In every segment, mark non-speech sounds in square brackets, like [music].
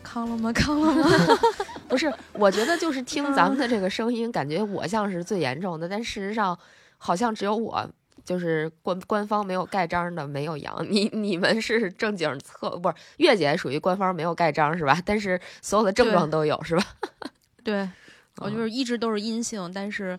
康了吗？[laughs] 康了吗？[laughs] 不是，我觉得就是听咱们的这个声音，感觉我像是最严重的，但事实上好像只有我，就是官官方没有盖章的没有阳。你你们是正经测，不是月姐属于官方没有盖章是吧？但是所有的症状都有是吧？[laughs] 对，我就是一直都是阴性，但是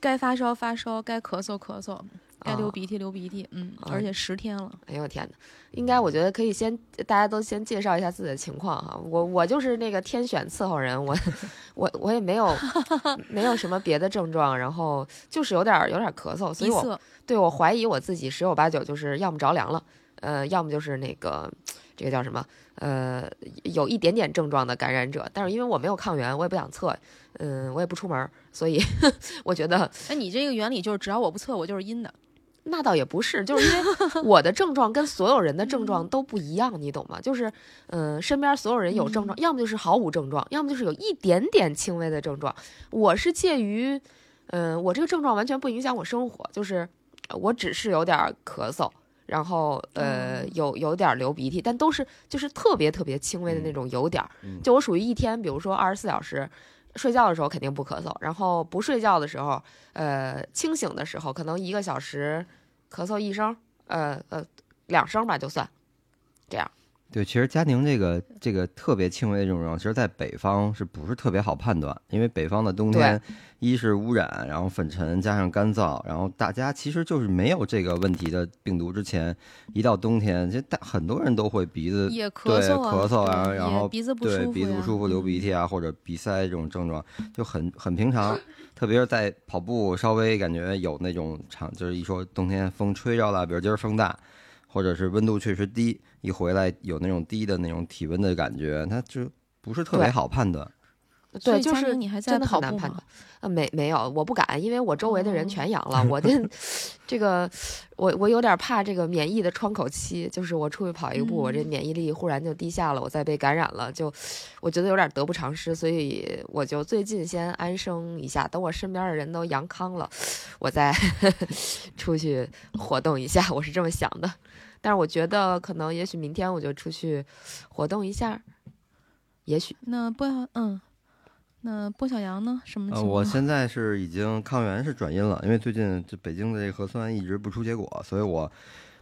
该发烧发烧，该咳嗽咳嗽，该流啊鼻涕流鼻涕，嗯，啊而且十天了。哎呦我天哪！应该我觉得可以先大家都先介绍一下自己的情况哈。我我就是那个天选伺候人，我 [laughs] 我我也没有 [laughs] 没有什么别的症状，然后就是有点儿有点儿咳嗽，所以我对我怀疑我自己十有八九就是要么着凉了，呃，要么就是那个这个叫什么，呃，有一点点症状的感染者。但是因为我没有抗原，我也不想测，嗯、我也不出门儿，所以 [laughs] 我觉得哎，你这个原理就是只要我不测，我就是阴的。那倒也不是，就是因为 [laughs] 我的症状跟所有人的症状都不一样，你懂吗？就是，嗯、身边所有人有症状，要么就是毫无症状，要么就是有一点点轻微的症状。我是介于，嗯、我这个症状完全不影响我生活，就是呃我只是有点儿咳嗽，然后呃嗯有有点儿流鼻涕，但都是就是特别特别轻微的那种有点就我属于一天，比如说二十四小时。睡觉的时候肯定不咳嗽，然后不睡觉的时候，呃，清醒的时候可能一个小时咳嗽一声，呃呃两声吧就算，这样。对，其实佳宁这个这个特别轻微的症状，其实在北方是不是特别好判断？因为北方的冬天，一是污染，然后粉尘加上干燥，然后大家其实就是没有这个问题的病毒之前，一到冬天，其实大很多人都会鼻子也咳对嗽啊，咳嗽啊，对然后鼻子不对舒服呀鼻子不舒服、流鼻涕啊，或者鼻塞这种症状就很很平常。特别是在跑步，稍微感觉有那种场，就是一说冬天风吹着了，比如今儿风大，或者是温度确实低，一回来有那种低的那种体温的感觉，它就不是特别好判断。对，就是真的跑步吗很难判断？。啊，没没有，我不敢，因为我周围的人哦全阳了，我这 [laughs] 这个我我有点怕这个免疫的窗口期，就是我出去跑一步，我这嗯免疫力忽然就低下了，我再被感染了，就我觉得有点得不偿失，所以我就最近先安生一下，等我身边的人都阳康了，我再 [laughs] 出去活动一下，我是这么想的。但是我觉得可能也许明天我就出去活动一下，也许那波小嗯，那波小杨呢？什么呃，情况？我现在是已经抗原是转阴了，因为最近这北京的这个核酸一直不出结果，所以我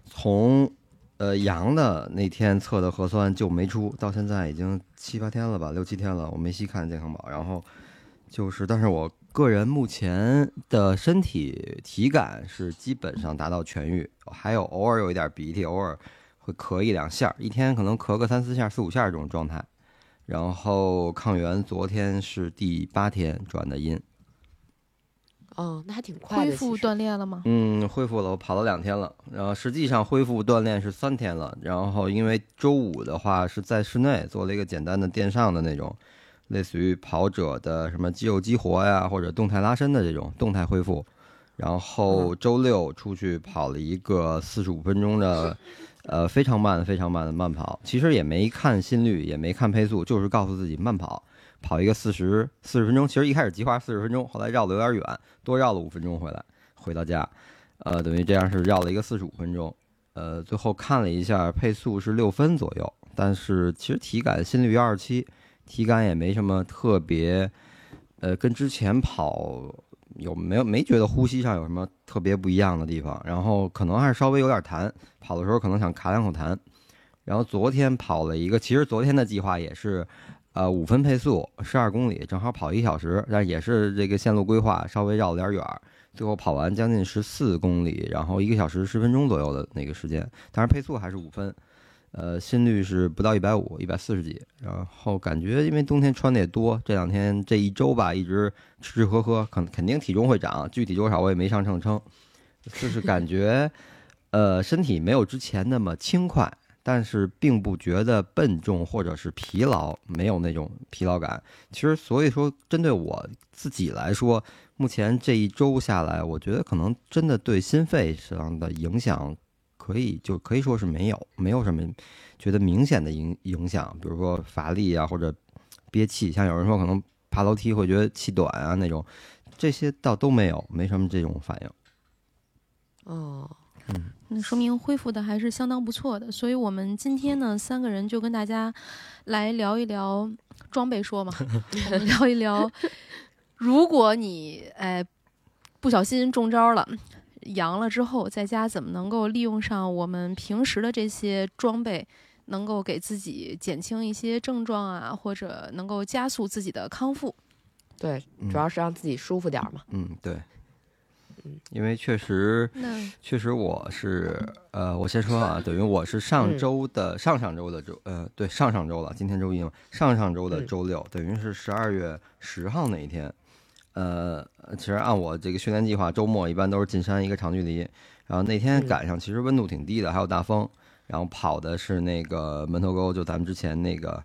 从呃阳的那天测的核酸就没出，到现在已经七八天了吧，六七天了，我没细看健康宝。然后就是，但是我个人目前的身体体感是基本上达到痊愈，还有偶尔有一点鼻涕，偶尔会咳一两下，一天可能咳个三四下、四五下这种状态。然后抗原昨天是第八天转的阴，哦，那还挺快的。恢复锻炼了吗？嗯，恢复了，我跑了两天了，然后实际上恢复锻炼是三天了，然后因为周五的话是在室内做了一个简单的电上的那种，类似于跑者的什么肌肉激活呀，或者动态拉伸的这种动态恢复，然后周六出去跑了一个四十五分钟的，呃，非常慢非常慢的慢跑，其实也没看心率，也没看配速，就是告诉自己慢跑。跑一个四十四十分钟，其实一开始计划四十分钟，后来绕的有点远，多绕了五分钟回来，回到家，呃，等于这样是绕了一个四十五分钟，呃，最后看了一下配速是六分左右，但是其实体感心率幺二七，体感也没什么特别，呃，跟之前跑有没有没觉得呼吸上有什么特别不一样的地方，然后可能还是稍微有点痰，跑的时候可能想卡两口痰，然后昨天跑了一个，其实昨天的计划也是。呃五分配速，十二公里，正好跑一小时，但也是这个线路规划稍微绕了点远儿，最后跑完将近十四公里，然后一个小时十分钟左右的那个时间，但是配速还是五分。呃，心率是不到一百五，一百四十几。然后感觉因为冬天穿的也多，这两天这一周吧，一直吃吃喝喝，肯肯定体重会长，具体多少我也没上秤称。就是感觉，呃，身体没有之前那么轻快，但是并不觉得笨重或者是疲劳，没有那种疲劳感。其实，所以说针对我自己来说，目前这一周下来，我觉得可能真的对心肺上的影响。可以就可以说是没有，没有什么觉得明显的影影响，比如说乏力啊，或者憋气，像有人说可能爬楼梯会觉得气短啊那种，这些倒都没有，没什么这种反应。哦，嗯，那说明恢复的还是相当不错的。所以我们今天呢，三个人就跟大家来聊一聊装备说嘛，[laughs] 我们聊一聊，如果你哎不小心中招了。阳了之后，在家怎么能够利用上我们平时的这些装备，能够给自己减轻一些症状啊，或者能够加速自己的康复？对，主要是让自己舒服点嘛。嗯，对。嗯，因为确实，确实我是呃，我先说啊，等于我是上周的上上周的周呃，对，上上周了，今天周一嘛，上上周的周六，等于是十二月十号那一天。呃，其实按我这个训练计划，周末一般都是进山一个长距离。然后那天赶上，其实温度挺低的，还有大风。然后跑的是那个门头沟，就咱们之前那个，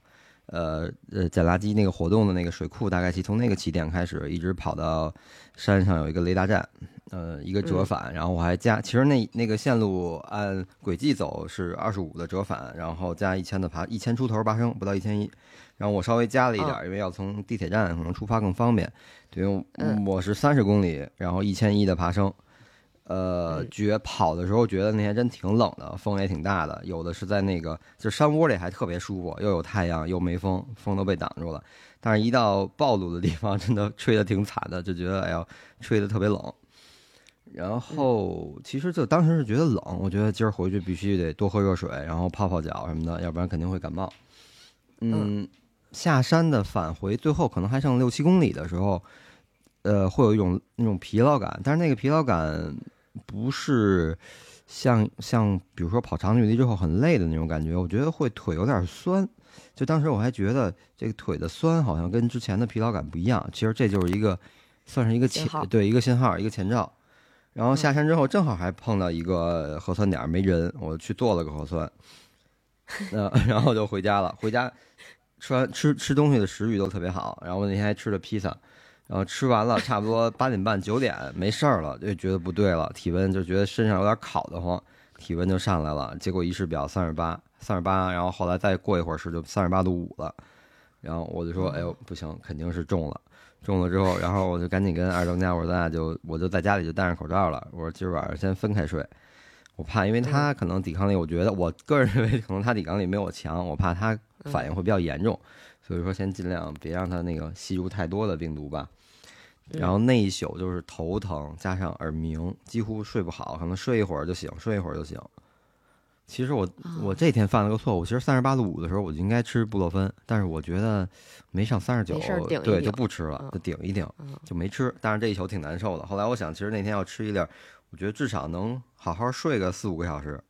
呃呃捡垃圾那个活动的那个水库，大概其从那个起点开始，一直跑到山上有一个雷达站，呃，一个折返。然后我还加，其实那那个线路按轨迹走是二十五的折返，然后加一千的爬，一千出头爬升，不到一千一。然后我稍微加了一点，因为要从地铁站可能出发更方便。对，我是三十公里，然后一千一的爬升。呃，觉跑的时候觉得那天真挺冷的，风也挺大的。有的是在那个就山窝里还特别舒服，又有太阳又没风，风都被挡住了。但是，一到暴露的地方，真的吹得挺惨的，就觉得哎呦，吹得特别冷。然后，其实就当时是觉得冷，我觉得今儿回去必须得多喝热水，然后泡泡脚什么的，要不然肯定会感冒。嗯。下山的返回，最后可能还剩六七公里的时候，呃，会有一种那种疲劳感，但是那个疲劳感不是像像比如说跑长距离之后很累的那种感觉，我觉得会腿有点酸，就当时我还觉得这个腿的酸好像跟之前的疲劳感不一样，其实这就是一个算是一个前对一个信号一个前兆，然后下山之后正好还碰到一个核酸点没人，我去做了个核酸，呃，[laughs] 然后就回家了，回家。吃完吃吃东西的食欲都特别好，然后我那天还吃了披萨，然后吃完了差不多八点半九点没事儿了，就觉得不对了，体温就觉得身上有点烤得慌，体温就上来了，结果一试表三十八三十八，然后后来再过一会儿试就三十八度五了，然后我就说哎呦不行，肯定是中了，中了之后，然后我就赶紧跟二当家我说咱俩就我就在家里就戴上口罩了，我说今儿晚上先分开睡。我怕，因为他可能抵抗力，我觉得我个人 [laughs] 认为可能他抵抗力没有我强，我怕他反应会比较严重，所以说先尽量别让他那个吸入太多的病毒吧。然后那一宿就是头疼加上耳鸣，几乎睡不好，可能睡一会儿就醒，睡一会儿就醒。其实我我这天犯了个错误，其实三十八度五的时候我就应该吃布洛芬，但是我觉得没上三十九，对就不吃了，就顶一顶就没吃。但是这一宿挺难受的。后来我想，其实那天要吃一粒。我觉得至少能好好睡个四五个小时，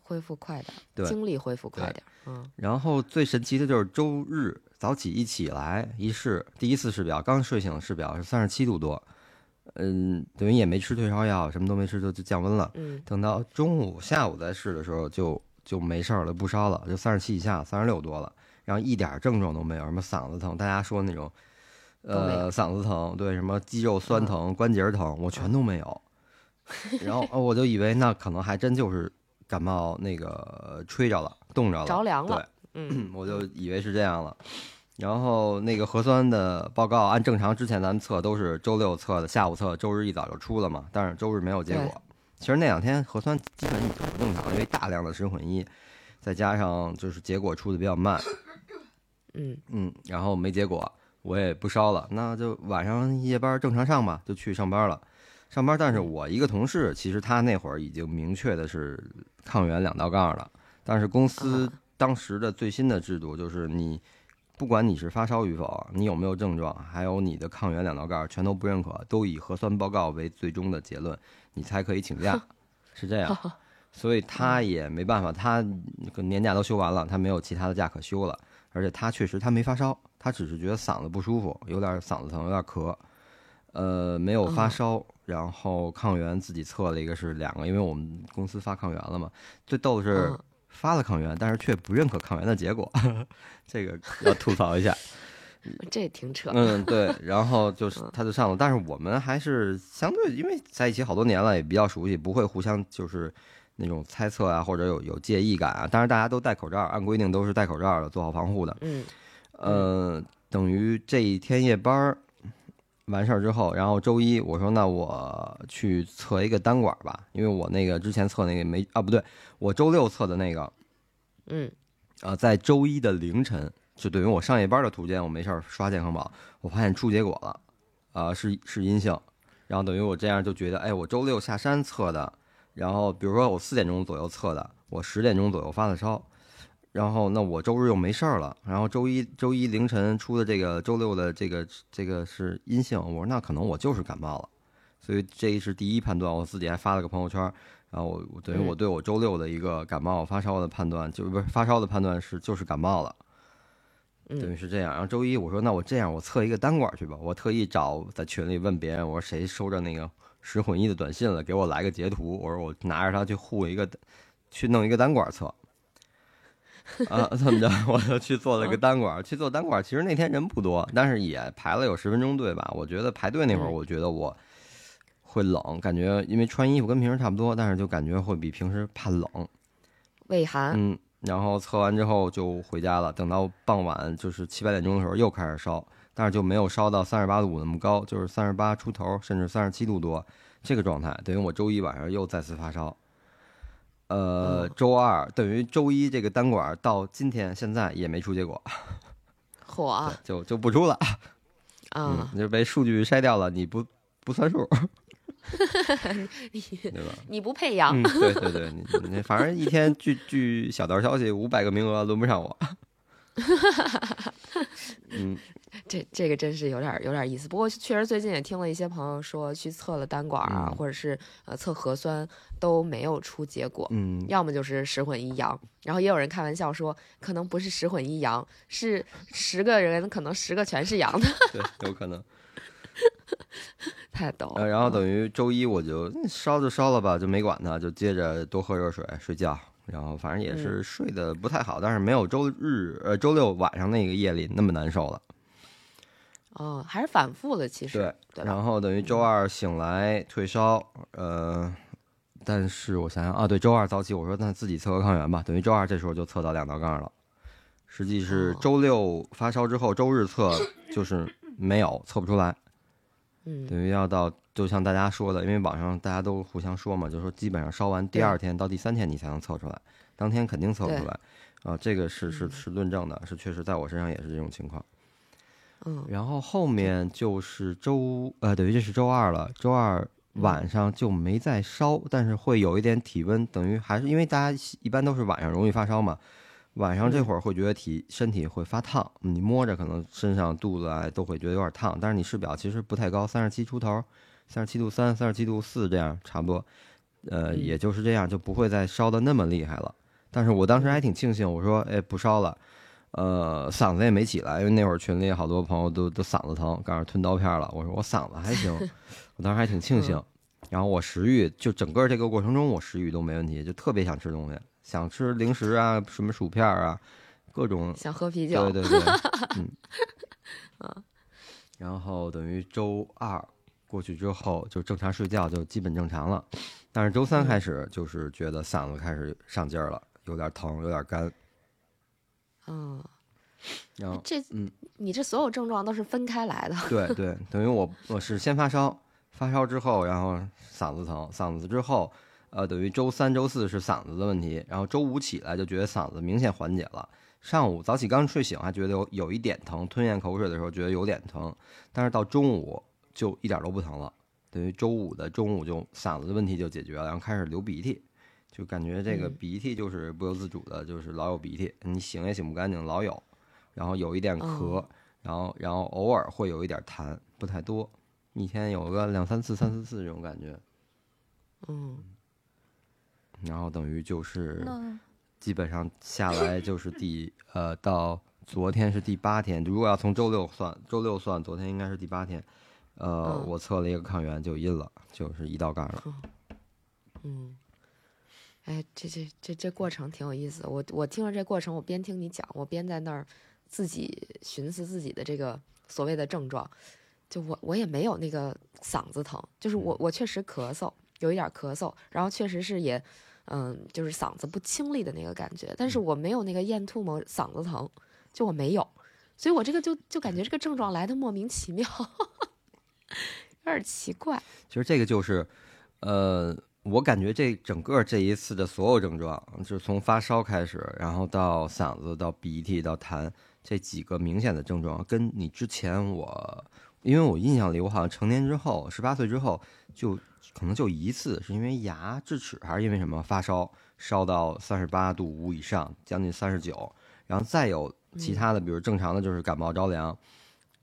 恢复快点，对，精力恢复快点。嗯，然后最神奇的就是周日早起一起来一试，第一次试表，刚睡醒试表是三十七度多，嗯，等于也没吃退烧药，什么都没吃就就降温了。嗯，等到中午下午再试的时候就就没事了，不烧了，就三十七以下，三十六多了，然后一点症状都没有，什么嗓子疼，大家说那种，呃，嗓子疼，对，什么肌肉酸疼、关节疼，我全都没有。然后我就以为那可能还真就是感冒那个吹着了，冻着了，着凉了。对，嗯，[clears throat] 我就以为是这样了。然后那个核酸的报告，按正常之前咱们测都是周六测的，下午测，周日一早就出了嘛。但是周日没有结果。其实那两天核酸基本挺不正常，因为大量的生混一，再加上就是结果出的比较慢。[laughs] 嗯嗯，然后没结果，我也不烧了，那就晚上夜班正常上吧，就去上班了。上班，但是我一个同事，其实他那会儿已经明确的是抗原两道杠了，但是公司当时的最新的制度就是你不管你是发烧与否，你有没有症状，还有你的抗原两道杠全都不认可，都以核酸报告为最终的结论，你才可以请假，[laughs] 是这样。[laughs] 所以他也没办法，他年假都休完了，他没有其他的假可休了。而且他确实他没发烧，他只是觉得嗓子不舒服，有点嗓子疼，有点咳，呃，没有发烧。然后抗原自己测了一个是两个，因为我们公司发抗原了嘛。最逗的是发了抗原，但是却不认可抗原的结果，[laughs] 这个要吐槽一下。[laughs] 这挺扯。嗯，对。然后就是他就上了，但是我们还是相对，因为在一起好多年了，也比较熟悉，不会互相就是那种猜测啊，或者有有介意感啊。当然大家都戴口罩，按规定都是戴口罩的，做好防护的。嗯。呃，等于这一天夜班儿。完事儿之后，然后周一我说那我去测一个单管吧，因为我那个之前测那个没啊不对，我周六测的那个，嗯，啊在周一的凌晨，就等于我上夜班的途间，我没事儿刷健康宝，我发现出结果了，啊是是阴性，然后等于我这样就觉得，哎，我周六下山测的，然后比如说我四点钟左右测的，我十点钟左右发的烧。然后那我周日又没事儿了，然后周一周一凌晨出的这个周六的这个这个是阴性，我说那可能我就是感冒了，所以这是第一判断，我自己还发了个朋友圈，然后我等于我对我周六的一个感冒发烧的判断，就不是发烧的判断是就是感冒了，等于是这样。然后周一我说那我这样我测一个单管去吧，我特意找在群里问别人，我说谁收着那个十混一的短信了，给我来个截图，我说我拿着它去护一个，去弄一个单管测。[laughs] 啊，这么着，我就去做了个单管。去做单管，其实那天人不多，但是也排了有十分钟队吧。我觉得排队那会儿，我觉得我会冷，感觉因为穿衣服跟平时差不多，但是就感觉会比平时怕冷，畏寒。嗯，然后测完之后就回家了。等到傍晚就是七八点钟的时候又开始烧，但是就没有烧到三十八度五那么高，就是三十八出头，甚至三十七度多这个状态。等于我周一晚上又再次发烧。呃，周二等于周一这个单管到今天现在也没出结果，火，就就不出了啊，就被数据筛掉了，你不不算数，[laughs] 对吧？你不配阳，对对对，你你反正一天据据小道消息，五百个名额轮不上我，[laughs] 嗯。这这个真是有点有点意思，不过确实最近也听了一些朋友说去测了单管啊，或者是呃测核酸都没有出结果，嗯，要么就是十混一阳，然后也有人开玩笑说可能不是十混一阳，是十个人可能十个全是阳的，[laughs] 对，有可能，[laughs] 太逗了。然后等于周一我就烧就烧了吧，就没管它，就接着多喝热水睡觉，然后反正也是睡得不太好，但是没有周日呃周六晚上那个夜里那么难受了。哦，还是反复的，其实对。然后等于周二醒来退烧，呃，但是我想想啊，对，周二早起我说那自己测个抗原吧，等于周二这时候就测到两道杠了。实际是周六发烧之后，周日测就是没有测不出来。嗯。等于要到，就像大家说的，因为网上大家都互相说嘛，就说基本上烧完第二天到第三天你才能测出来，当天肯定测不出来。啊，这个是是是论证的，是确实在我身上也是这种情况。嗯，然后后面就是周呃，等于这是周二了。周二晚上就没再烧，但是会有一点体温，等于还是因为大家一般都是晚上容易发烧嘛。晚上这会儿会觉得体身体会发烫，你摸着可能身上肚子啊都会觉得有点烫，但是你试表其实不太高，三十七出头，三十七度三、三十七度四这样差不多，呃，也就是这样，就不会再烧的那么厉害了。但是我当时还挺庆幸，我说哎不烧了。呃，嗓子也没起来，因为那会儿群里好多朋友都都嗓子疼，赶上吞刀片了。我说我嗓子还行，[laughs] 我当时还挺庆幸。然后我食欲就整个这个过程中，我食欲都没问题，就特别想吃东西，想吃零食啊，什么薯片啊，各种 [laughs] 想喝啤酒。对对对，嗯，啊。[laughs] 然后等于周二过去之后，就正常睡觉，就基本正常了。但是周三开始，就是觉得嗓子开始上劲儿了，有点疼，有点干。嗯，然后这嗯，你这所有症状都是分开来的。对对，等于我我是先发烧，发烧之后，然后嗓子疼，嗓子之后，呃，等于周三、周四是嗓子的问题，然后周五起来就觉得嗓子明显缓解了。上午早起刚睡醒还觉得有有一点疼，吞咽口水的时候觉得有点疼，但是到中午就一点都不疼了。等于周五的中午就嗓子的问题就解决了，然后开始流鼻涕。就感觉这个鼻涕就是不由自主的，就是老有鼻涕，你擤也擤不干净，老有。然后有一点咳，哦然后然后偶尔会有一点痰，不太多，一天有个两三次、三四次这种感觉，嗯，然后等于就是基本上下来 [laughs] 就是第呃到昨天是第八天，如果要从周六算，周六算，昨天应该是第八天。呃，嗯我测了一个抗原就阴了，就是一道杠了。嗯，哎，这这这这过程挺有意思的。我我听着这过程，我边听你讲，我边在那儿自己寻思自己的这个所谓的症状。就我我也没有那个嗓子疼，就是我我确实咳嗽，有一点咳嗽，然后确实是也，嗯，就是嗓子不清利的那个感觉，但是我没有那个咽吐沫、嗓子疼，就我没有，所以我这个就就感觉这个症状来的莫名其妙，[laughs] 有点奇怪。其实这个就是，呃，我感觉这整个这一次的所有症状，就是从发烧开始，然后到嗓子、到鼻涕、到痰这几个明显的症状，跟你之前我，因为我印象里，我好像成年之后，十八岁之后，就可能就一次，是因为牙、智齿，还是因为什么发烧，烧到三十八度五以上，将近三十九，然后再有其他的，比如正常的就是感冒着凉。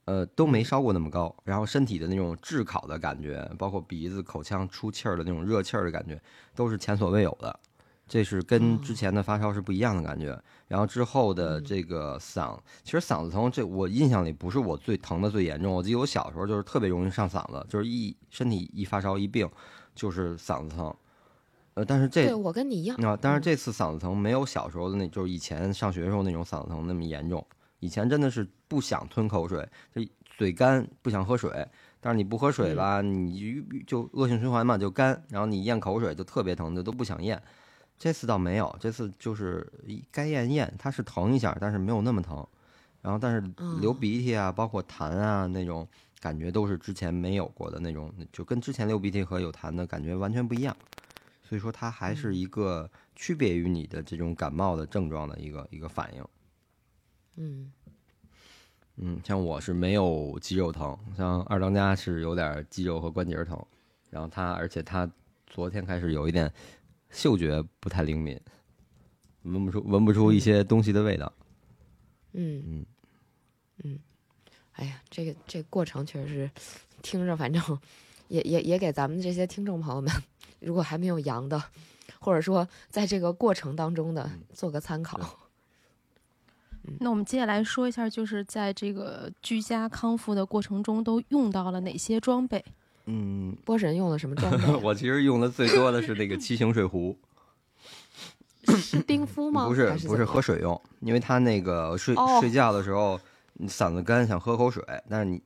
呃，都没烧过那么高，然后身体的那种炙烤的感觉，包括鼻子、口腔出气儿的那种热气儿的感觉，都是前所未有的。这是跟之前的发烧是不一样的感觉。然后之后的这个嗓，其实嗓子疼，这我印象里不是我最疼的最严重。我记得我小时候就是特别容易上嗓子，就是一身体一发烧一病就是嗓子疼。呃，但是这对我跟你一样，啊，但是这次嗓子疼没有小时候的那，就是以前上学的时候那种嗓子疼那么严重。以前真的是不想吞口水，就嘴干不想喝水，但是你不喝水吧，你就就恶性循环嘛，就干，然后你咽口水就特别疼，就都不想咽。这次倒没有，这次就是一该咽咽，它是疼一下，但是没有那么疼。然后但是流鼻涕啊，包括痰啊那种感觉都是之前没有过的那种，就跟之前流鼻涕和有痰的感觉完全不一样。所以说它还是一个区别于你的这种感冒的症状的一个一个反应。嗯嗯，像我是没有肌肉疼，像二当家是有点肌肉和关节疼，然后他而且他昨天开始有一点嗅觉不太灵敏，闻不出闻不出一些东西的味道。嗯嗯嗯，哎呀，这个这个过程确实是听着，反正也也也给咱们这些听众朋友们，如果还没有阳的，或者说在这个过程当中的做个参考。那我们接下来说一下，就是在这个居家康复的过程中，都用到了哪些装备？嗯，波神用了什么装备？[laughs] 我其实用的最多的是那个七星水壶，[laughs] 是冰敷吗？不是不是喝水用，因为他那个睡、哦睡觉的时候。你嗓子干，想喝口水，但是你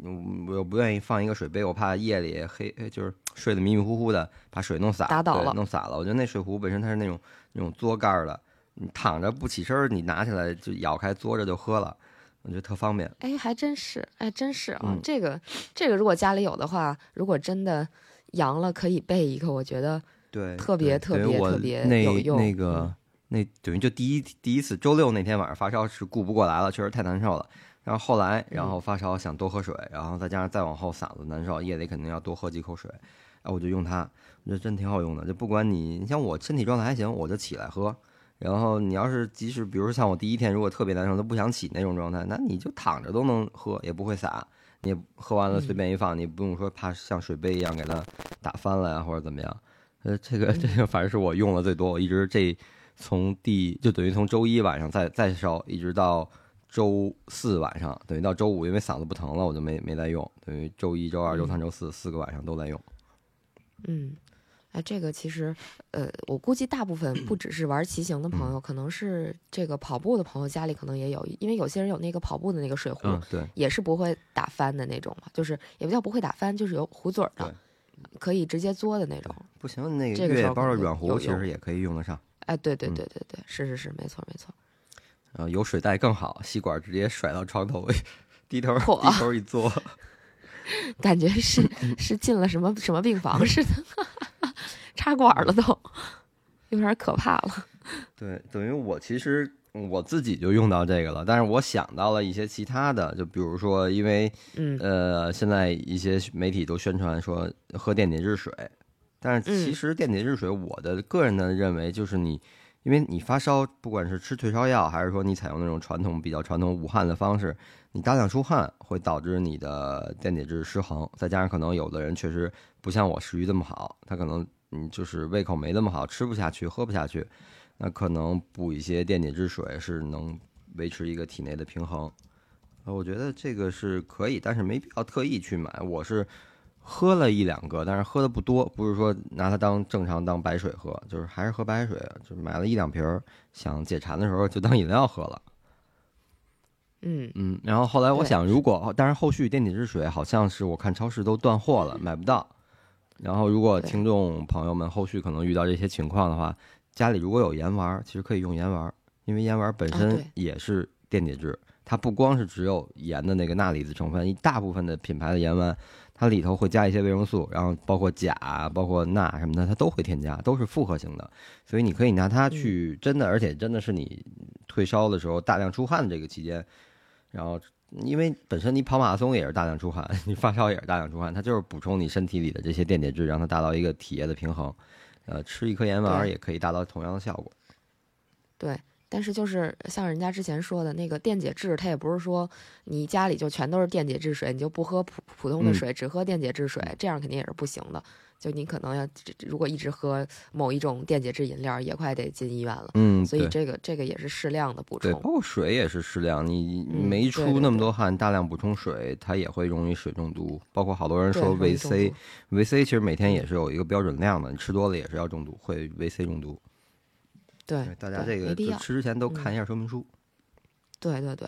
我又不愿意放一个水杯，我怕夜里黑，就是睡得迷迷糊糊的，把水弄洒，打倒了弄洒了。我觉得那水壶本身它是那种那种嘬盖儿的，你躺着不起身儿，你拿起来就咬开嘬着就喝了，我觉得特方便。哎，还真是，哎，真是啊，嗯这个这个如果家里有的话，如果真的阳了，可以备一个，我觉得对，特别特别特别那有用那个、嗯那等于就第一第一次周六那天晚上发烧是顾不过来了，确实太难受了。然后后来，然嗯后发烧想多喝水，然后再加上再往后嗓子难受，夜里肯定要多喝几口水。哎，我就用它，我觉得真挺好用的。就不管你，你像我身体状态还行，我就起来喝。然后你要是即使比如像我第一天如果特别难受都不想起那种状态，那你就躺着都能喝，也不会洒。你也喝完了随便一放，你不用说怕像水杯一样给它打翻了呀或者怎么样。呃，这个这个反正是我用的最多，我一直这从第就等于从周一晚上再再烧，一直到周四晚上，等于到周五，因为嗓子不疼了，我就没没再用，等于周一周二周三周四四个晚上都在用。嗯，哎，这个其实，呃，我估计大部分不只是玩骑行的朋友，可能是这个跑步的朋友家里可能也有，因为有些人有那个跑步的那个水壶，嗯，对，也是不会打翻的那种嘛，就是也不叫不会打翻，就是有壶嘴儿的，可以直接嘬的那种。不行，那这个越野包的软壶其实也可以用得上。哎，对对嗯对对对，是是是，没错没错。然后有水袋更好，吸管直接甩到床头，低头嚯低头一嘬，[laughs] 感觉是是进了什么什么病房 [laughs] 似的，插管了都，[laughs] 有点可怕了。对，等于我其实我自己就用到这个了，但是我想到了一些其他的，就比如说，因为嗯呃，现在一些媒体都宣传说喝电解质水，但是其嗯实电解质水，我的个人的认为就是你，因因为你发烧，不管是吃退烧药，还是说你采用那种传统比较传统捂汗的方式，你大量出汗会导致你的电解质失衡，再加上可能有的人确实不像我食欲这么好，他可能嗯就是胃口没那么好，吃不下去，喝不下去，那可能补一些电解质水是能维持一个体内的平衡。呃，我觉得这个是可以，但是没必要特意去买。我是喝了一两个，但是喝的不多，不是说拿它当正常当白水喝，就是还是喝白水，就买了一两瓶儿，想解馋的时候就当饮料喝了。嗯，嗯，然后后来我想，如果但是后续电解质水好像是我看超市都断货了，买不到。然后如果听众朋友们后续可能遇到这些情况的话，家里如果有盐丸儿，其实可以用盐丸儿，因为盐丸儿本身也是电解质，它不光是只有盐的那个钠离子成分，一大部分的品牌的盐丸，它里头会加一些维生素，然后包括钾、包括钠什么的，它都会添加，都是复合型的，所以你可以拿它去真的，而且真的是你退烧的时候大量出汗的这个期间，然后因为本身你跑马拉松也是大量出汗，你发烧也是大量出汗，它就是补充你身体里的这些电解质，让它达到一个体液的平衡。呃，吃一颗盐丸儿也可以达到同样的效果。对。但是就是像人家之前说的那个电解质，它也不是说你家里就全都是电解质水，你就不喝普普通的嗯水，只喝电解质水，这样肯定也是不行的。就你可能要如果一直喝某一种电解质饮料，也快得进医院了。嗯，所以这个这个也是适量的补，充。包括水也是适量，你嗯没出那么多汗，大量补充水，它也会容易水中毒。包括好多人说维 C，维 C 其实每天也是有一个标准量的，你吃多了也是要中毒，会维 C 中毒。对对，大家这个。吃之前都嗯看一下说明书。对对对，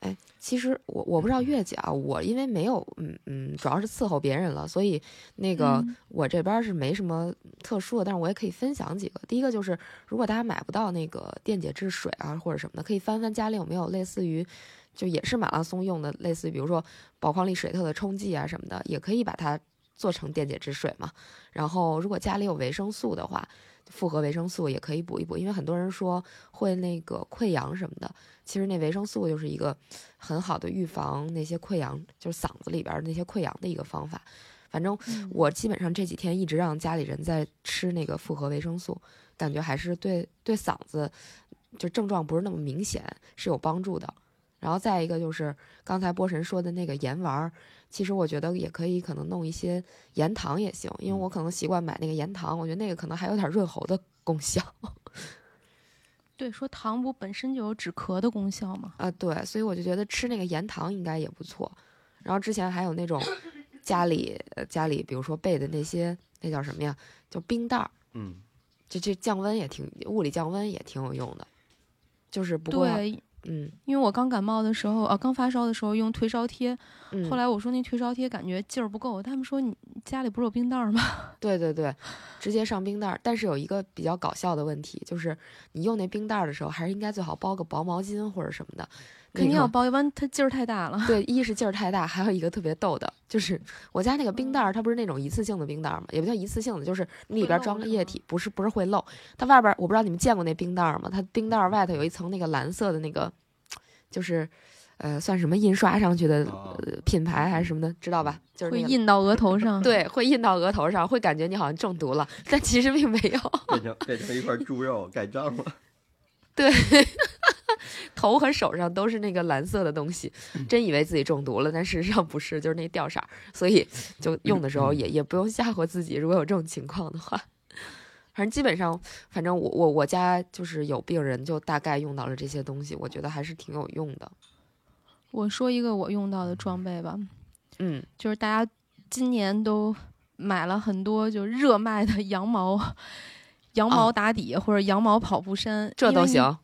哎，其实我我不知道月姐啊，我因为没有，嗯嗯，主要是伺候别人了，所以那个、嗯我这边是没什么特殊的，但是我也可以分享几个。第一个就是，如果大家买不到那个电解质水啊或者什么的，可以翻翻家里有没有类似于，就也是马拉松用的，类似于比如说宝矿力水特的冲剂啊什么的，也可以把它做成电解质水嘛。然后如果家里有维生素的话，复合维生素也可以补一补，因为很多人说会那个溃疡什么的，其实那维生素就是一个很好的预防那些溃疡，就是嗓子里边儿那些溃疡的一个方法。反正嗯我基本上这几天一直让家里人在吃那个复合维生素，感觉还是对对嗓子就症状不是那么明显，是有帮助的。然后再一个就是刚才波神说的那个盐丸儿，其实我觉得也可以，可能弄一些盐糖也行，因为我可能习惯买那个盐糖，我觉得那个可能还有点润喉的功效 [laughs] 对，说糖不本身就有止咳的功效吗。啊。对，所以我就觉得吃那个盐糖应该也不错。然后之前还有那种家里呃家里，比如说备的那些那叫什么呀，叫冰袋儿，嗯，这这降温也挺物理降温也挺有用的，就是不过嗯因为我刚感冒的时候，啊，刚发烧的时候用退烧贴，嗯，后来我说那退烧贴感觉劲儿不够，他们说你家里不是有冰袋儿吗？[laughs] 对对对，直接上冰袋儿。但是有一个比较搞笑的问题，就是你用那冰袋儿的时候，还是应该最好包个薄毛巾或者什么的。肯定要包，要不然它劲儿太大了。对，一是劲儿太大，还有一个特别逗的，就是我家那个冰袋儿，它不是那种一次性的冰袋儿嘛，也不叫一次性的，就是你里边装个液体，不是不是会漏。它外边儿我不知道你们见过那冰袋儿吗？它冰袋儿外头有一层那个蓝色的那个，就是呃算什么印刷上去的、哦呃品牌还是什么的，知道吧？就是。会印到额头上。对，会印到额头上，会感觉你好像中毒了，但其实并没有。变成变成一块猪肉盖章了。[laughs] 对，[laughs] 头和手上都是那个蓝色的东西，真以为自己中毒了，但事实上不是，就是那掉色儿，所以就用的时候也也不用吓唬自己，如果有这种情况的话。反正基本上，反正我我我家就是有病人，就大概用到了这些东西，我觉得还是挺有用的。我说一个我用到的装备吧，嗯，就是大家今年都买了很多就热卖的羊毛。羊毛哦打底或者羊毛跑步衫，这都行。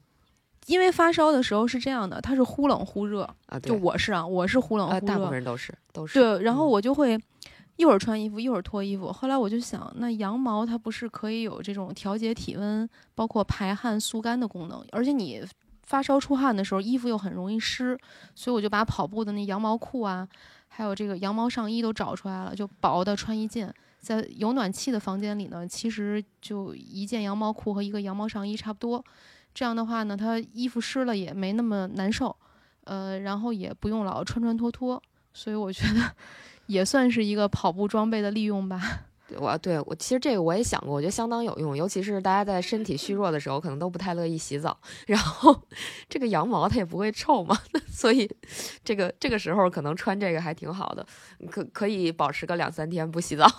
因为发烧的时候是这样的，它是忽冷忽热，啊，就我是啊，我是忽冷呃，忽热大部分，人都是都是。对，然后嗯我就会一会儿穿衣服，一会儿脱衣服。后来我就想，那羊毛它不是可以有这种调节体温，包括排汗速干的功能，而且你发烧出汗的时候，衣服又很容易湿，所以我就把跑步的那羊毛裤啊，还有这个羊毛上衣都找出来了，就薄的穿一件。在有暖气的房间里呢，其实就一件羊毛裤和一个羊毛上衣差不多。这样的话呢，它衣服湿了也没那么难受，呃，然后也不用老穿穿脱脱，所以我觉得也算是一个跑步装备的利用吧。[laughs] 我对我其实这个我也想过，我觉得相当有用，尤其是大家在身体虚弱的时候，可能都不太乐意洗澡，然后这个羊毛它也不会臭嘛，[laughs] 所以这个这个时候可能穿这个还挺好的，可可以保持个两三天不洗澡。[laughs]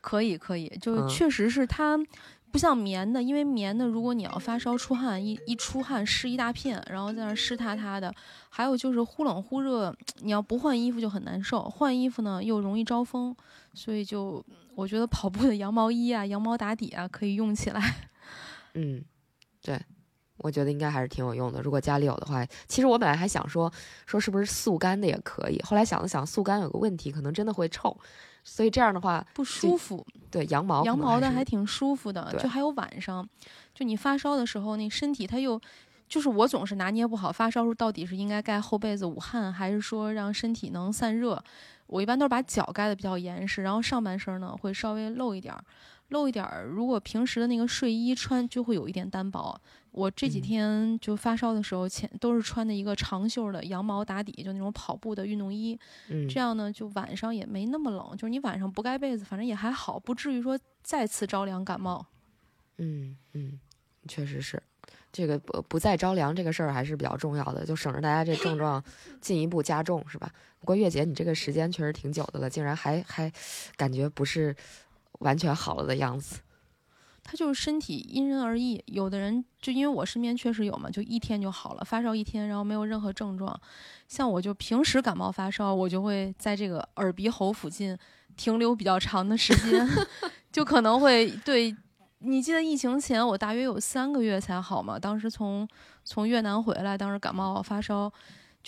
可以可以，就嗯确实是它不像棉的，因为棉的如果你要发烧出汗，一一出汗湿一大片，然后在那湿塌塌的。还有就是忽冷忽热，你要不换衣服就很难受，换衣服呢又容易招风，所以就我觉得跑步的羊毛衣啊、羊毛打底啊可以用起来。[laughs] 嗯，对，我觉得应该还是挺有用的。如果家里有的话，其实我本来还想说说是不是速干的也可以，后来想了想，速干有个问题，可能真的会臭，所以这样的话，不舒服，对羊毛羊毛的还挺舒服的。就还有晚上，就你发烧的时候，那身体它又，就是我总是拿捏不好，发烧时候到底是应该盖厚被子捂汗，还是说让身体能散热。我一般都是把脚盖的比较严实，然后上半身呢会稍微露一点儿，露一点儿。如果平时的那个睡衣穿就会有一点单薄。我这几嗯天就发烧的时候，前都是穿的一个长袖的羊毛打底，就那种跑步的运动衣。嗯这样呢，就晚上也没那么冷，就是你晚上不盖被子，反正也还好，不至于说再次着凉感冒。嗯嗯，确实是。这个不不再着凉这个事儿还是比较重要的，就省着大家这症状进一步加重，是吧？不过月姐，你这个时间确实挺久的了，竟然还还感觉不是完全好了的样子。他就是身体因人而异，有的人就因为我身边确实有嘛，就一天就好了，发烧一天，然后没有任何症状。像我就平时感冒发烧，我就会在这个耳鼻喉附近停留比较长的时间，[laughs] 就可能会对。你记得疫情前我大约有三个月才好嘛？当时从从越南回来，当时感冒发烧，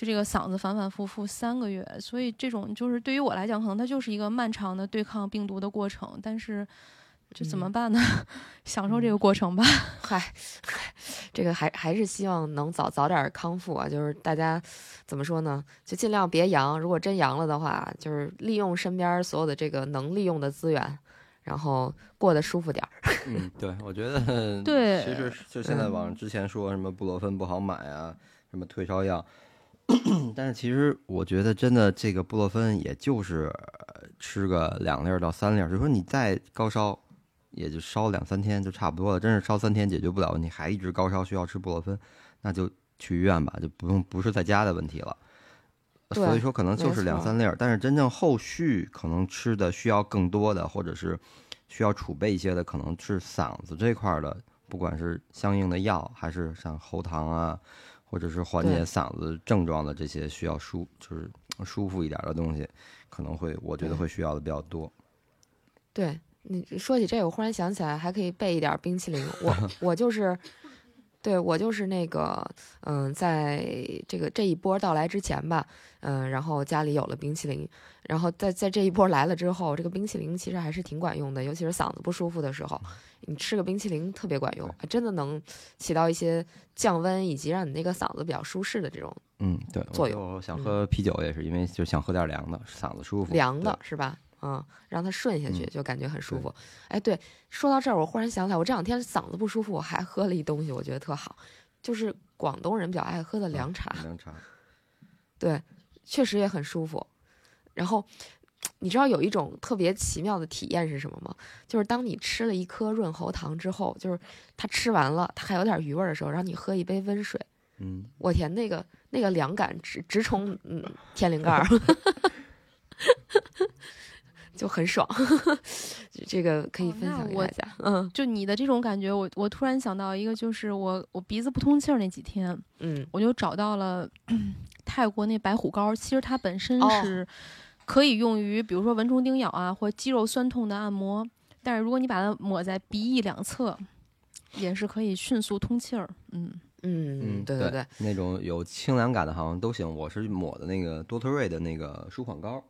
就这个嗓子反反复复三个月，所以这种就是对于我来讲，可能它就是一个漫长的对抗病毒的过程。但是这怎么嗯办呢？[laughs] 享受这个过程吧。[laughs] 嗨，嗨这个还还是希望能早早点儿康复啊！就是大家怎么说呢？就尽量别阳。如果真阳了的话，就是利用身边儿所有的这个能利用的资源，然后过得舒服点儿。[laughs] 嗯，对，我觉得对其实就现在网上之前说什么布洛芬不好买啊，什么退烧药，[clears throat] 但是其实我觉得真的这个布洛芬也就是呃吃个两粒儿到三粒儿，就说你再高烧，也就烧两三天就差不多了。真是烧三天解决不了问题，还一直高烧需要吃布洛芬，那就去医院吧，就不用不是在家的问题了。所以说可能就是两三粒儿，但是真正后续可能吃的需要更多的，或者是需要储备一些的，可能是嗓子这块儿的，不管是相应的药，还是像喉糖啊，或者是缓解嗓子症状的这些需要舒就是舒服一点的东西，可能会我觉得会需要的比较多。对你说起这个，我忽然想起来，还可以备一点儿冰淇淋。我 [laughs] 我就是，对我就是那个，嗯，在这个这一波到来之前吧，嗯，然后家里有了冰淇淋，然后在在这一波来了之后，这个冰淇淋其实还是挺管用的，尤其是嗓子不舒服的时候，你吃个冰淇淋特别管用，还真的能起到一些降温以及让你那个嗓子比较舒适的这种嗯，对，作我就想喝啤酒也是因为就想喝点凉的，嗓子舒服。凉的，是吧？嗯，让它顺下去，嗯就感觉很舒对服。哎，对，说到这儿，我忽然想起来，我这两天嗓子不舒服，我还喝了一东西，我觉得特好，就是广东人比较爱喝的凉茶，对，凉茶。对，确实也很舒服。然后，你知道有一种特别奇妙的体验是什么吗？就是当你吃了一颗润喉糖之后，就是它吃完了，它还有点余味儿的时候，然后你喝一杯温水，嗯，我天，那个那个凉感直直冲嗯天灵盖儿 [laughs] [laughs] 就很爽。[laughs] 这个可以哦分享给大家。嗯就你的这种感觉，我我突然想到一个，就是我我鼻子不通气儿那几天，嗯我就找到了 [clears throat] 泰国那白虎膏，其实它本身哦是可以用于，比如说蚊虫叮咬啊，或肌肉酸痛的按摩。但是如果你把它抹在鼻翼两侧，也是可以迅速通气儿。嗯，嗯，对对对，那种有清凉感的好像都行。我是抹的那个多特瑞的那个舒缓膏，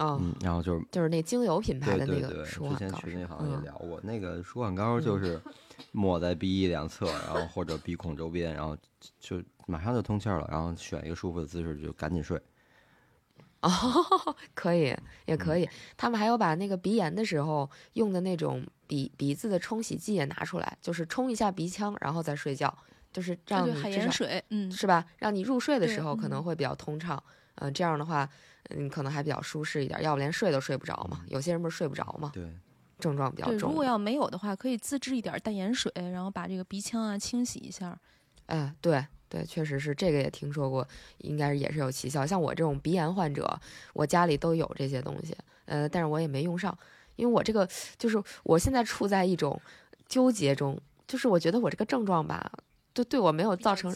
哦，嗯，然后就是就是那精油品牌的那对对对，个舒之前群里好像也嗯聊过，那个舒缓膏就是抹在鼻翼两侧，然后或者鼻孔周边，然后就马上就通气儿了，然后选一个舒服的姿势就赶紧睡。[laughs] 哦，可以，也可嗯以。他们还有把那个鼻炎的时候用的那种鼻鼻子的冲洗剂也拿出来，就是冲一下鼻腔，然后再睡觉，就是让你盐水，嗯，是吧？让你入睡的时候可能嗯会比较通畅。嗯、这样的话，嗯，可能还比较舒适一点，要不连睡都睡不着嘛。有些人不是睡不着嘛，对，症状比较，重。如果要没有的话，可以自制一点淡盐水，然后把这个鼻腔啊清洗一下。哎，对对，确实是这个也听说过，应该是也是有奇效。像我这种鼻炎患者，我家里都有这些东西，呃，但是我也没用上，因为我这个就是我现在处在一种纠结中，就是我觉得我这个症状吧，就对我没有造成，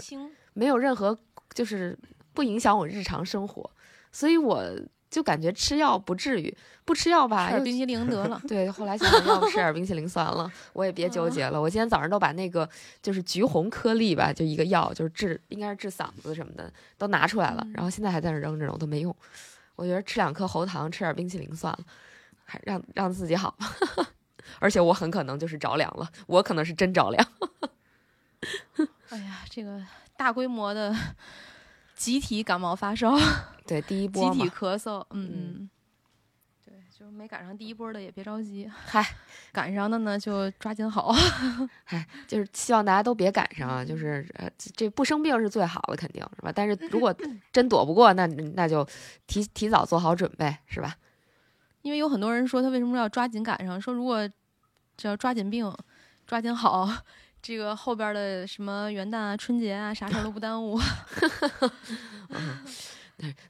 没有任何就是不影响我日常生活，所以我就感觉吃药不至于，不吃药吧又。吃冰淇淋 [laughs] 得了对，后来想想要不吃点冰淇淋算了，我也别纠结了。我今天早上都把那个就是橘红颗粒吧，就一个药，就是治应该是治嗓子什么的，都拿出来了，嗯然后现在还在那扔着呢，我都没用。我觉得吃两颗喉糖，吃点冰淇淋算了，还让让自己好吧。[laughs] 而且我很可能就是着凉了，我可能是真着凉。[laughs] 哎呀，这个大规模的集体感冒发烧，[laughs] 对，第一波集体，咳嗽，嗯对，就是没赶上第一波的也别着急，嗨，[laughs] 赶上的呢就抓紧好。[laughs] 嗨就是希望大家都别赶上啊，就是呃，这这不生病是最好的，肯定是吧？但是如果真躲不过，那那就提提早做好准备，是吧？因为有很多人说他为什么要抓紧赶上，说如果只要抓紧病，抓紧好，这个后边的什么元旦啊、春节啊，啥事儿都不耽误。[laughs]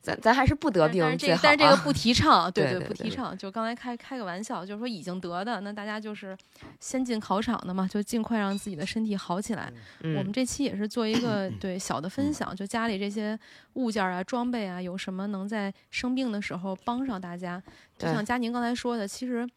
咱咱还是不得但病但是这个最好、啊。但是这个不提倡，对对对对不提倡。就刚才开开个玩笑，就是说已经得的，那大家就是先进考场的嘛，就尽快让自己的身体好起来。嗯我们这期也是做一个 [clears throat] 对小的分享，就家里这些物件啊、装备啊，有什么能在生病的时候帮上大家。就像佳宁刚才说的，其实。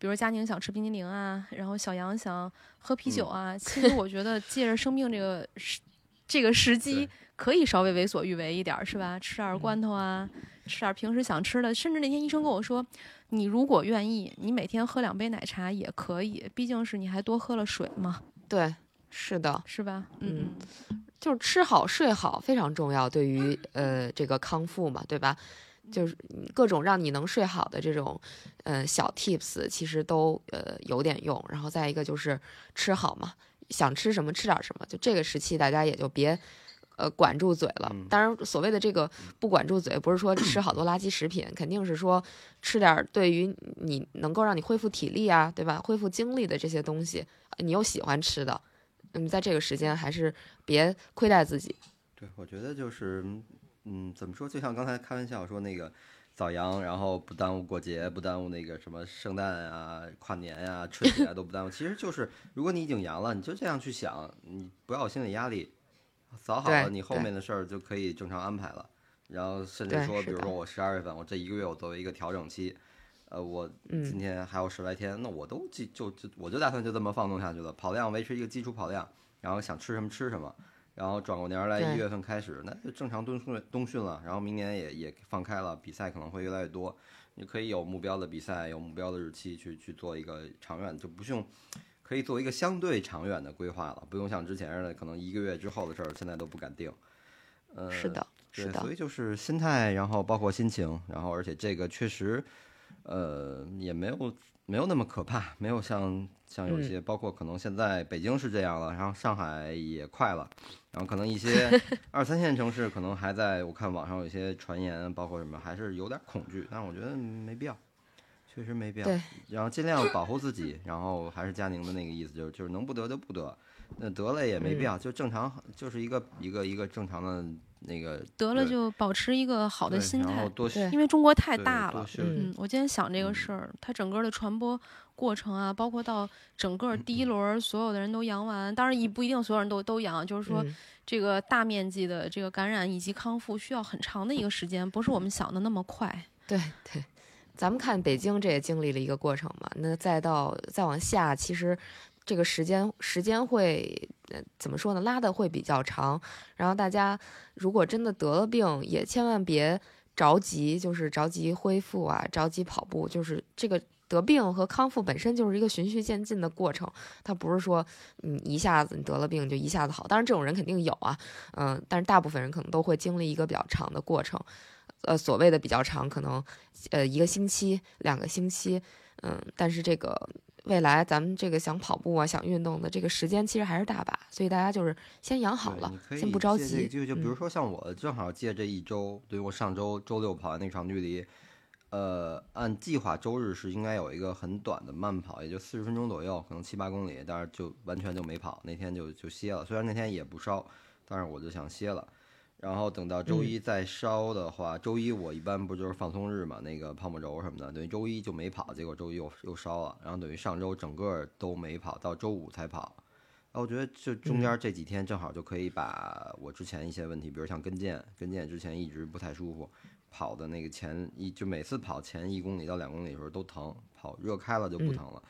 比如佳宁想吃冰激凌啊，然后小杨想喝啤酒啊，其实我觉得借着生病这个时这个时机，可以稍微为所欲为一点儿，是吧？吃点儿罐头啊，吃点儿平时想吃的。甚至那天医生跟我说，你如果愿意，你每天喝两杯奶茶也可以，毕竟是你还多喝了水嘛，对，是的，是吧？嗯嗯就是吃好睡好非常重要，对于呃这个康复嘛，对吧？就是各种让你能睡好的这种呃小 tips，其实都呃有点用。然后再一个就是吃好嘛，想吃什么吃点什么。就这个时期，大家也就别呃管住嘴了。嗯当然，所谓的这个不管住嘴，不是说吃好多垃圾食品，肯定是说吃点儿对于你能够让你恢复体力啊，对吧？恢复精力的这些东西，你又喜欢吃的，嗯，在这个时间还是别亏待自己。对，我觉得就是，嗯，怎么说？就像刚才开玩笑说那个早阳，然后不耽误过节，不耽误那个什么圣诞啊、跨年啊、[laughs] 春节啊都不耽误。其实就是，如果你已经阳了，你就这样去想，你不要有心理压力，早好了，你后面的事儿就可以正常安排了。然后甚至说，比如说我十二月份，我这一个月我作为一个调整期，呃，我今嗯天还有十来天，那我都记就就我就打算就这么放纵下去了，跑量维持一个基础跑量，然后想吃什么吃什么。然后转过年儿来，一月份开始，那就正常冬训冬训了。然后明年也也放开了，比赛可能会越来越多。你可以有目标的比赛，有目标的日期去去做一个长远，就不用可以做一个相对长远的规划了，不用像之前似的，可能一个月之后的事儿，现在都不敢定。呃，是的，是，的所以就是心态，然后包括心情，然后而且这个确实，呃，也没有没有那么可怕，没有像像有嗯些，包括可能现在北京是这样了，然后上海也快了，然后可能一些 [laughs] 二三线城市可能还在，我看网上有一些传言，包括什么，还是有点恐惧，但我觉得没必要，确实没必要。对，然后尽量保护自己，然后还是佳宁的那个意思，就是就是能不得就不得，那得了也没必要，就正常，就是一个一个一个正常的那个得了就保持一个好的心态，然后多对因为中国太大了。嗯嗯，我今天想这个嗯事儿，它整个的传播过程啊，包括到整个第一轮所有的人都阳完，当然也不一定所有人都都阳，就是说嗯这个大面积的这个感染以及康复需要很长的一个时间，不是我们想的那么快。对对，咱们看北京这也经历了一个过程嘛，那再到再往下，其实这个时间时间会呃怎么说呢，拉的会比较长。然后大家如果真的得了病，也千万别着急，就是着急恢复啊，着急跑步，就是这个。得病和康复本身就是一个循序渐进的过程，它不是说你一下子你得了病就一下子好。当然，这种人肯定有啊，嗯、但是大部分人可能都会经历一个比较长的过程。呃，所谓的比较长，可能呃一个星期、两个星期，嗯，但是这个未来咱们这个想跑步啊、想运动的这个时间其实还是大把，所以大家就是先养好了，先不着急。就就比如说像我，正好借这一周，对于我上周周六跑完那场距离，呃，按计划周日是应该有一个很短的慢跑，也就四十分钟左右，可能七八公里，但是就完全就没跑，那天就就歇了。虽然那天也不烧，但是我就想歇了。然后等到周一再烧的话，周一我一般不就是放松日嘛，那个泡沫轴什么的，等于周一就没跑，结果周一又又烧了，然后等于上周整个都没跑，到周五才跑。我觉得就中间这几天正好就可以把我之前一些问题，比如像跟腱，跟腱之前一直不太舒服，跑的那个前一就每次跑前一公里到两公里的时候都疼，跑热开了就不疼了。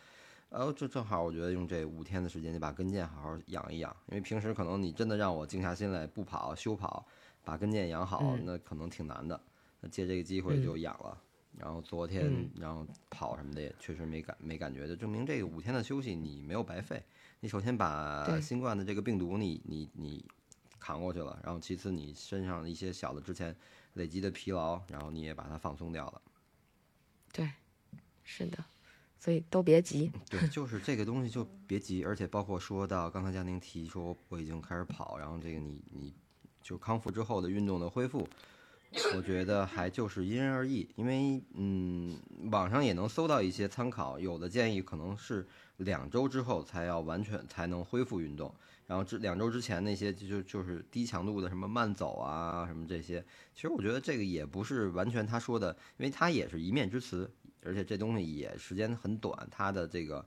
然后就正好我觉得用这五天的时间就把跟腱好好养一养，因为平时可能你真的让我静下心来不跑休跑。把跟腱养好，那可能挺难的。那借这个机会就养了。然后昨天，然后跑什么的也确实没感没感觉，就证明这个五天的休息你没有白费。你首先把新冠的这个病毒你你你扛过去了，然后其次你身上一些小的之前累积的疲劳，然后你也把它放松掉了。对，是的，所以都别急。对，就是这个东西就别急，而且包括说到刚才佳宁提说我已经开始跑，然后这个你你。就康复之后的运动的恢复，我觉得还就是因人而异，因为嗯，网上也能搜到一些参考，有的建议可能是两周之后才要完全才能恢复运动，然后这两周之前那些就就是低强度的什么慢走啊什么这些，其实我觉得这个也不是完全他说的，因为他也是一面之词，而且这东西也时间很短，他的这个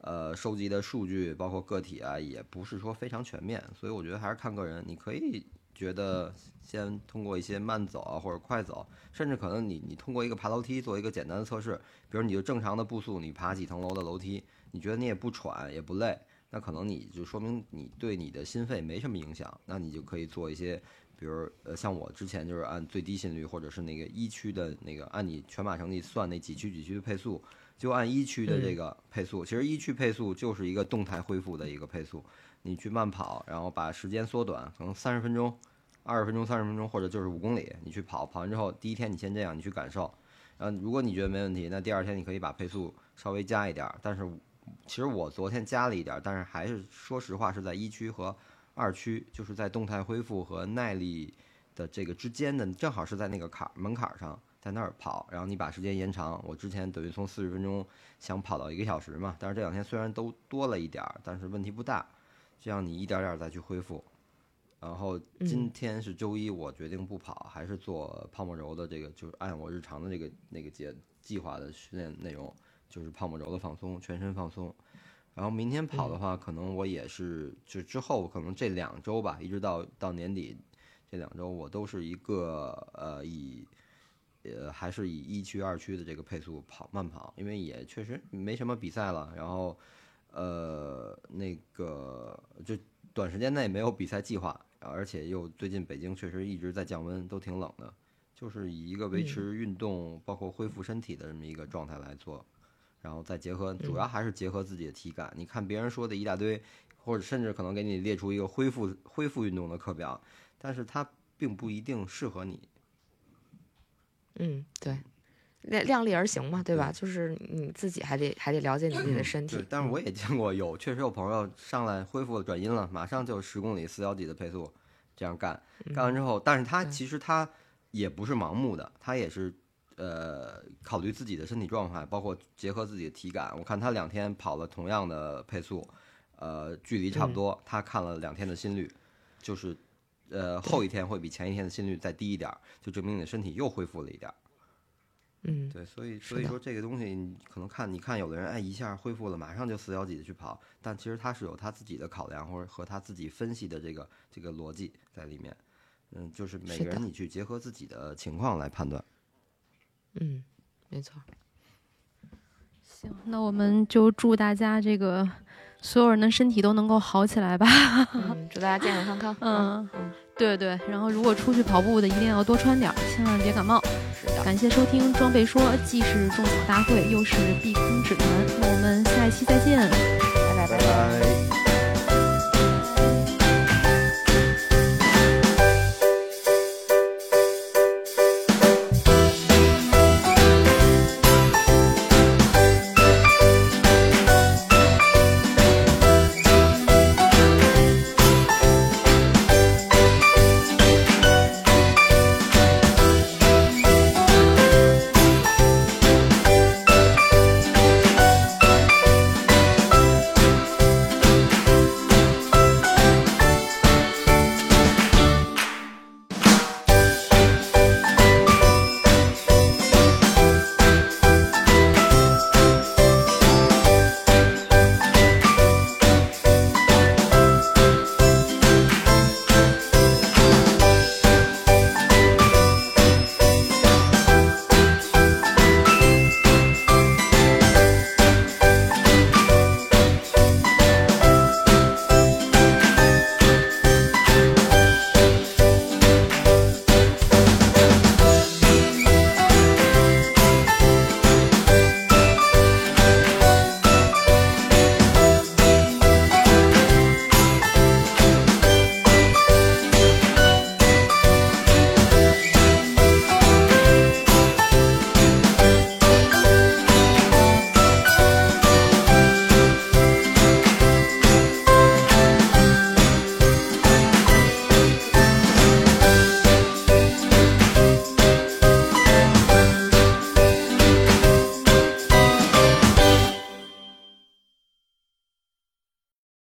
呃收集的数据包括个体啊也不是说非常全面，所以我觉得还是看个人，你可以。觉得先通过一些慢走啊，或者快走，甚至可能你你通过一个爬楼梯做一个简单的测试，比如你就正常的步速，你爬几层楼的楼梯，你觉得你也不喘也不累，那可能你就说明你对你的心肺没什么影响，那你就可以做一些，比如呃像我之前就是按最低心率或者是那个一区的那个按你全马成绩算那几区几区的配速，就按一区的这个配速，其实一区配速就是一个动态恢复的一个配速。你去慢跑，然后把时间缩短，可能三十分钟、二十分钟、三十分钟，或者就是五公里，你去跑。跑完之后，第一天你先这样，你去感受。然后如果你觉得没问题，那第二天你可以把配速稍微加一点。但是其实我昨天加了一点，但是还是说实话是在一区和二区，就是在动态恢复和耐力的这个之间的，正好是在那个坎门槛上，在那儿跑。然后你把时间延长。我之前等于从四十分钟想跑到一个小时嘛，但是这两天虽然都多了一点，但是问题不大。这样你一点点再去恢复，然后今天是周一，我决定不跑，还是做泡沫轴的这个，就是按我日常的这个那个节计划的训练内容，就是泡沫轴的放松，全身放松。然后明天跑的话，可能我也是，就之后可能这两周吧，一直到到年底这两周，我都是一个呃以呃还是以一区二区的这个配速跑慢跑，因为也确实没什么比赛了，然后。呃，那个就短时间内没有比赛计划，而且又最近北京确实一直在降温，都挺冷的，就是以一个维持运动，包括恢复身体的这么一个状态来做，然后再结合，主要还是结合自己的体感。你看别人说的一大堆，或者甚至可能给你列出一个恢复恢复运动的课表，但是它并不一定适合你。嗯，对。量量力而行嘛，对吧？就是你自己还得还得了解你自己的身体。对，但是我也见过有，确实有朋友上来恢复了转阴了，马上就十公里四幺几的配速这样干，干完之后，但是他其实他也不是盲目的，他也是呃考虑自己的身体状态，包括结合自己的体感。我看他两天跑了同样的配速，呃，距离差不多，他看了两天的心率，就是呃后一天会比前一天的心率再低一点，就证明你的身体又恢复了一点。嗯，对，所以所以说这个东西，你可能看，你看有的人哎一下恢复了，马上就四幺几的去跑，但其实他是有他自己的考量，或者和他自己分析的这个这个逻辑在里面。嗯，就是每个人你去结合自己的情况来判断。嗯，没错。行，那我们就祝大家这个所有人的身体都能够好起来吧。祝大家健健康康。[laughs] 嗯嗯，对对。然后如果出去跑步的，一定要多穿点，千万别感冒。是的感谢收听装备说，既是种草大会，又是避坑指南。那我们下一期再见，拜拜拜拜。